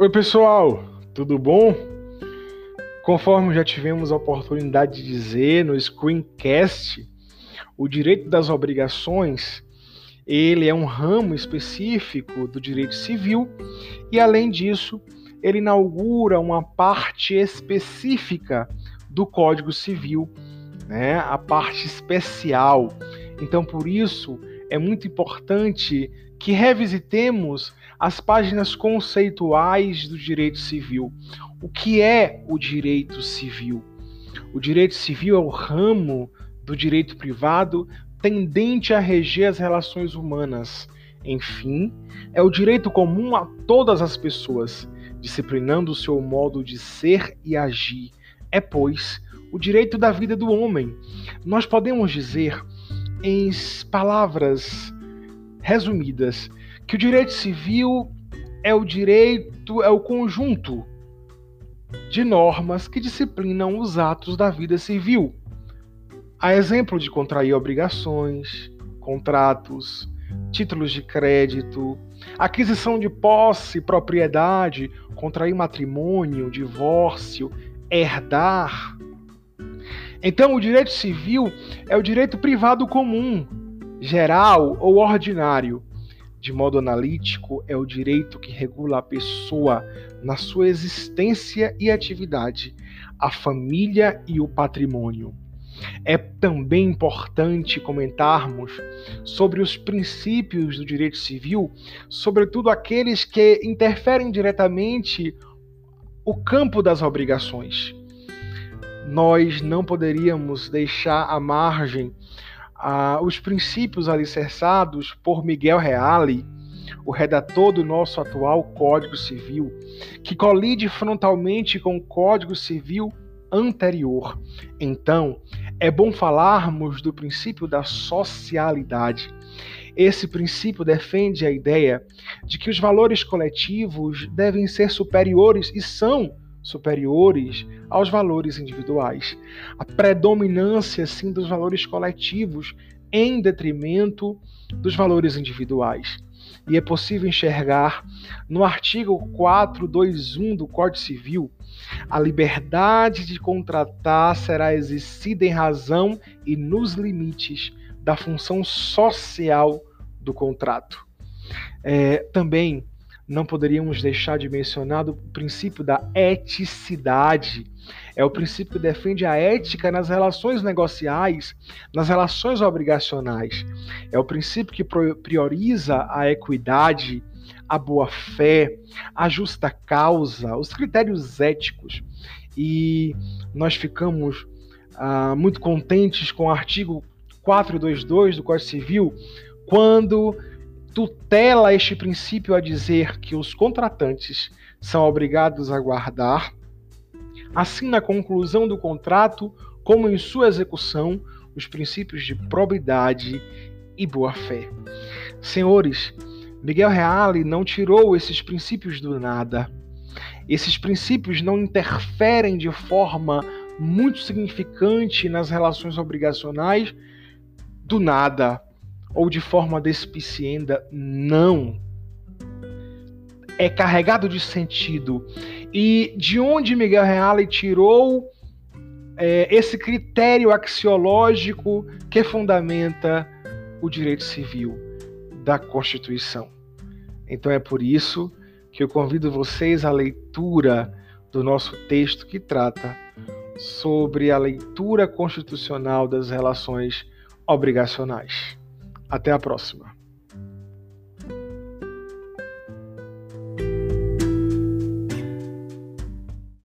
Oi, pessoal, tudo bom? Conforme já tivemos a oportunidade de dizer no screencast, o direito das obrigações, ele é um ramo específico do direito civil e além disso, ele inaugura uma parte específica do Código Civil, né? A parte especial. Então, por isso, é muito importante que revisitemos as páginas conceituais do direito civil. O que é o direito civil? O direito civil é o ramo do direito privado tendente a reger as relações humanas. Enfim, é o direito comum a todas as pessoas, disciplinando o seu modo de ser e agir. É, pois, o direito da vida do homem. Nós podemos dizer, em palavras resumidas, que o direito civil é o direito, é o conjunto de normas que disciplinam os atos da vida civil. A exemplo de contrair obrigações, contratos, títulos de crédito, aquisição de posse, propriedade, contrair matrimônio, divórcio, herdar. Então, o direito civil é o direito privado comum, geral ou ordinário, de modo analítico, é o direito que regula a pessoa na sua existência e atividade, a família e o patrimônio. É também importante comentarmos sobre os princípios do direito civil, sobretudo aqueles que interferem diretamente o campo das obrigações. Nós não poderíamos deixar à margem ah, os princípios alicerçados por Miguel Reale, o redator do nosso atual Código Civil, que colide frontalmente com o Código Civil anterior. Então, é bom falarmos do princípio da socialidade. Esse princípio defende a ideia de que os valores coletivos devem ser superiores e são superiores aos valores individuais. A predominância, sim, dos valores coletivos em detrimento dos valores individuais. E é possível enxergar no artigo 421 do Código Civil a liberdade de contratar será exercida em razão e nos limites da função social do contrato. É, também não poderíamos deixar de mencionar o princípio da eticidade. É o princípio que defende a ética nas relações negociais, nas relações obrigacionais. É o princípio que prioriza a equidade, a boa-fé, a justa causa, os critérios éticos. E nós ficamos ah, muito contentes com o artigo 422 do Código Civil, quando tutela este princípio a dizer que os contratantes são obrigados a guardar, assim na conclusão do contrato como em sua execução, os princípios de probidade e boa-fé. Senhores, Miguel Reale não tirou esses princípios do nada. Esses princípios não interferem de forma muito significante nas relações obrigacionais do nada ou de forma despicienda, não. É carregado de sentido. E de onde Miguel Reale tirou é, esse critério axiológico que fundamenta o direito civil da Constituição? Então é por isso que eu convido vocês à leitura do nosso texto que trata sobre a leitura constitucional das relações obrigacionais. Até a próxima.